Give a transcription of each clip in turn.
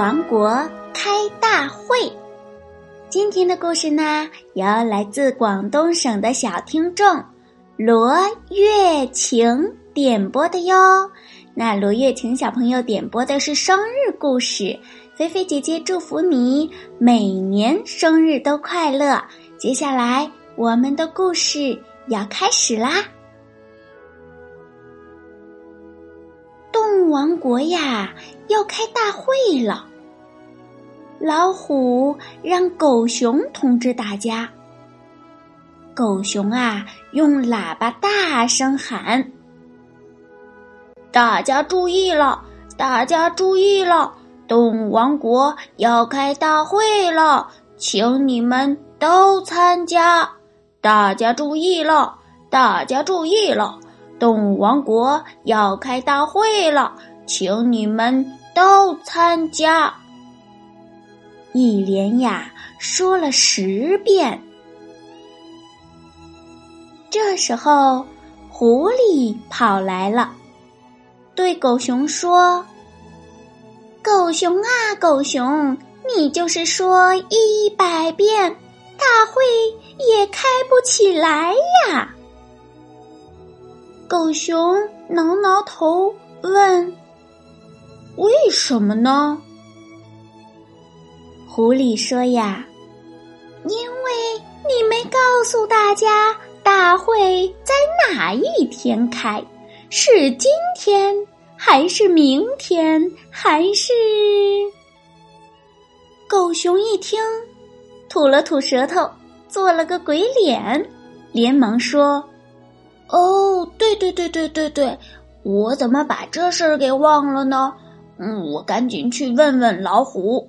王国开大会。今天的故事呢，由来自广东省的小听众罗月晴点播的哟。那罗月晴小朋友点播的是生日故事，菲菲姐姐祝福你每年生日都快乐。接下来我们的故事要开始啦！动物王国呀，要开大会了。老虎让狗熊通知大家。狗熊啊，用喇叭大声喊：“大家注意了，大家注意了！动物王国要开大会了，请你们都参加！大家注意了，大家注意了！动物王国要开大会了，请你们都参加！”一连呀说了十遍。这时候，狐狸跑来了，对狗熊说：“狗熊啊，狗熊，你就是说一百遍，大会也开不起来呀。”狗熊挠挠头问：“为什么呢？”狐狸说：“呀，因为你没告诉大家大会在哪一天开，是今天还是明天还是？”狗熊一听，吐了吐舌头，做了个鬼脸，连忙说：“哦，对对对对对对，我怎么把这事儿给忘了呢？嗯，我赶紧去问问老虎。”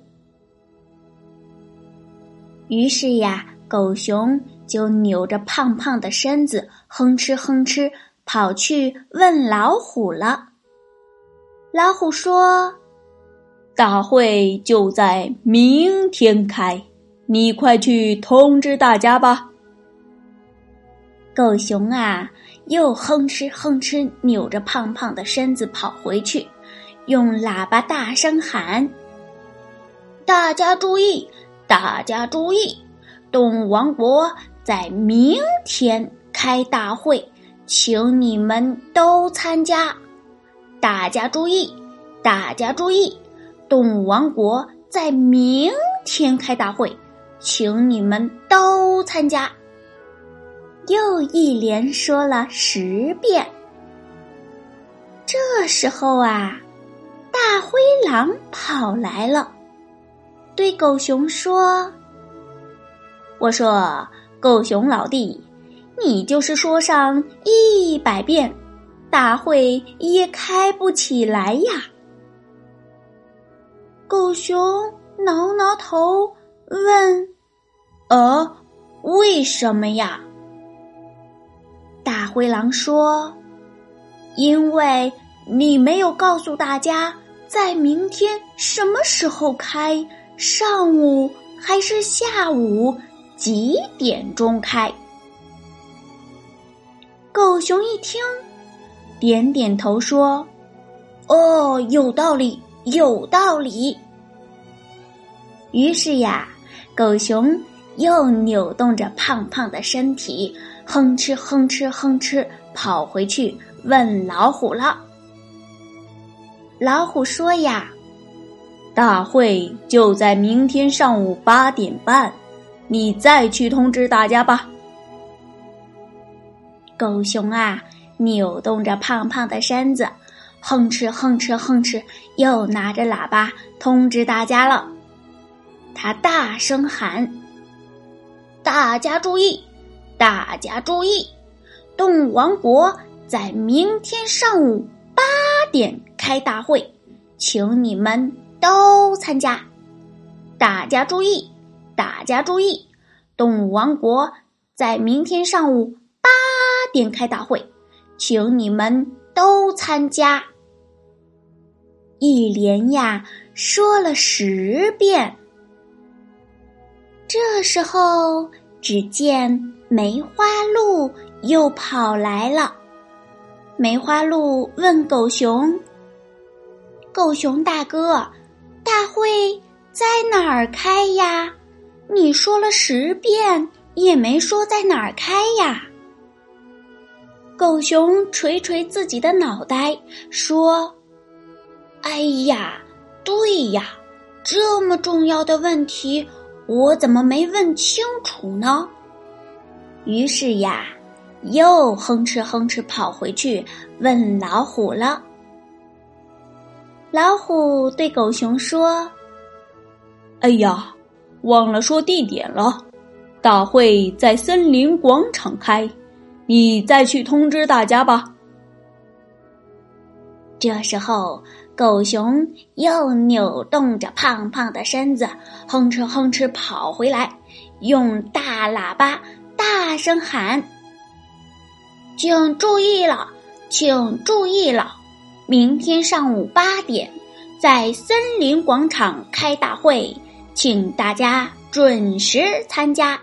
于是呀，狗熊就扭着胖胖的身子，哼哧哼哧跑去问老虎了。老虎说：“大会就在明天开，你快去通知大家吧。”狗熊啊，又哼哧哼哧扭着胖胖的身子跑回去，用喇叭大声喊：“大家注意！”大家注意，动物王国在明天开大会，请你们都参加。大家注意，大家注意，动物王国在明天开大会，请你们都参加。又一连说了十遍。这时候啊，大灰狼跑来了。对狗熊说：“我说，狗熊老弟，你就是说上一百遍，大会也开不起来呀。”狗熊挠挠头问：“呃，为什么呀？”大灰狼说：“因为你没有告诉大家，在明天什么时候开。”上午还是下午？几点钟开？狗熊一听，点点头说：“哦，有道理，有道理。”于是呀，狗熊又扭动着胖胖的身体，哼哧哼哧哼哧跑回去问老虎了。老虎说：“呀。”大会就在明天上午八点半，你再去通知大家吧。狗熊啊，扭动着胖胖的身子，哼哧哼哧哼哧，又拿着喇叭通知大家了。他大声喊：“大家注意，大家注意！动物王国在明天上午八点开大会，请你们。”都参加。大家注意，大家注意，动物王国在明天上午八点开大会，请你们都参加。一连呀说了十遍。这时候，只见梅花鹿又跑来了。梅花鹿问狗熊：“狗熊大哥，大会在哪儿开呀？你说了十遍也没说在哪儿开呀？”狗熊捶捶自己的脑袋说。哎呀，对呀，这么重要的问题，我怎么没问清楚呢？于是呀，又哼哧哼哧跑回去问老虎了。老虎对狗熊说：“哎呀，忘了说地点了，大会在森林广场开，你再去通知大家吧。”这时候。狗熊又扭动着胖胖的身子，哼哧哼哧跑回来，用大喇叭大声喊：“请注意了，请注意了！明天上午八点，在森林广场开大会，请大家准时参加。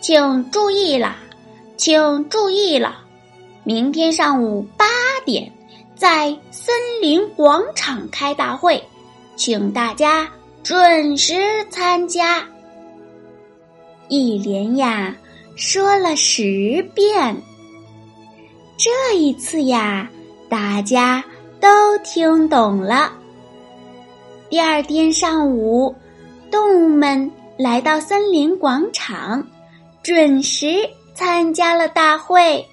请注意了，请注意了！明天上午八点。”在森林广场开大会，请大家准时参加。一连呀说了十遍，这一次呀大家都听懂了。第二天上午，动物们来到森林广场，准时参加了大会。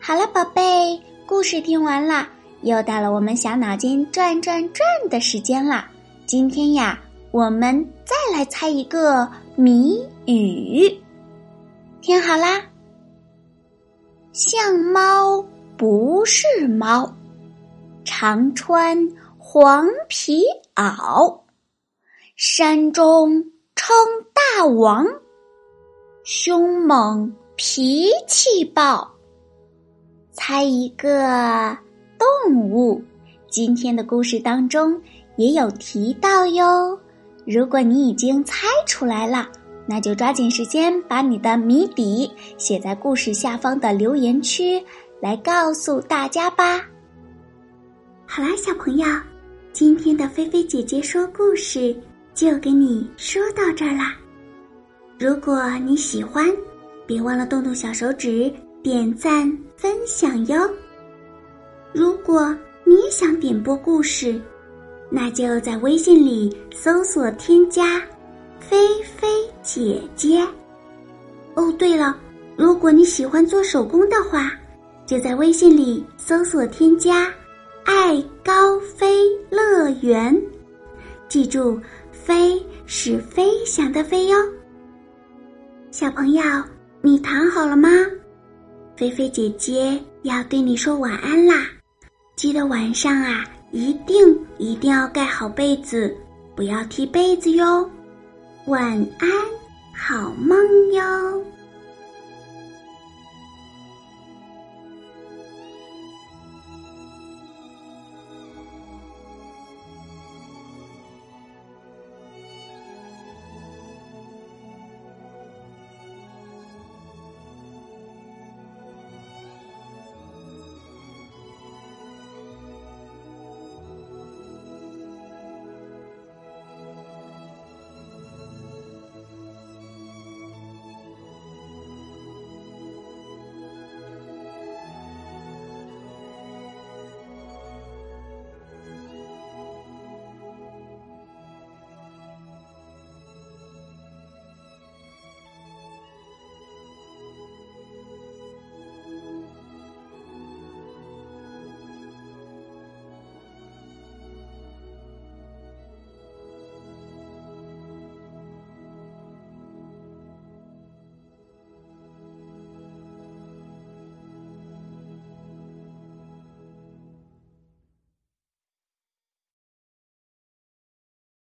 好了，宝贝，故事听完了，又到了我们小脑筋转转转的时间了。今天呀，我们再来猜一个谜语。听好啦，像猫不是猫，常穿黄皮袄，山中称大王，凶猛脾气暴。猜一个动物，今天的故事当中也有提到哟。如果你已经猜出来了，那就抓紧时间把你的谜底写在故事下方的留言区，来告诉大家吧。好啦，小朋友，今天的菲菲姐姐说故事就给你说到这儿啦。如果你喜欢，别忘了动动小手指。点赞分享哟！如果你也想点播故事，那就在微信里搜索添加“菲菲姐姐”。哦，对了，如果你喜欢做手工的话，就在微信里搜索添加“爱高飞乐园”。记住，“飞”是飞翔的“飞”哟。小朋友，你躺好了吗？菲菲姐姐要对你说晚安啦！记得晚上啊，一定一定要盖好被子，不要踢被子哟。晚安，好梦哟。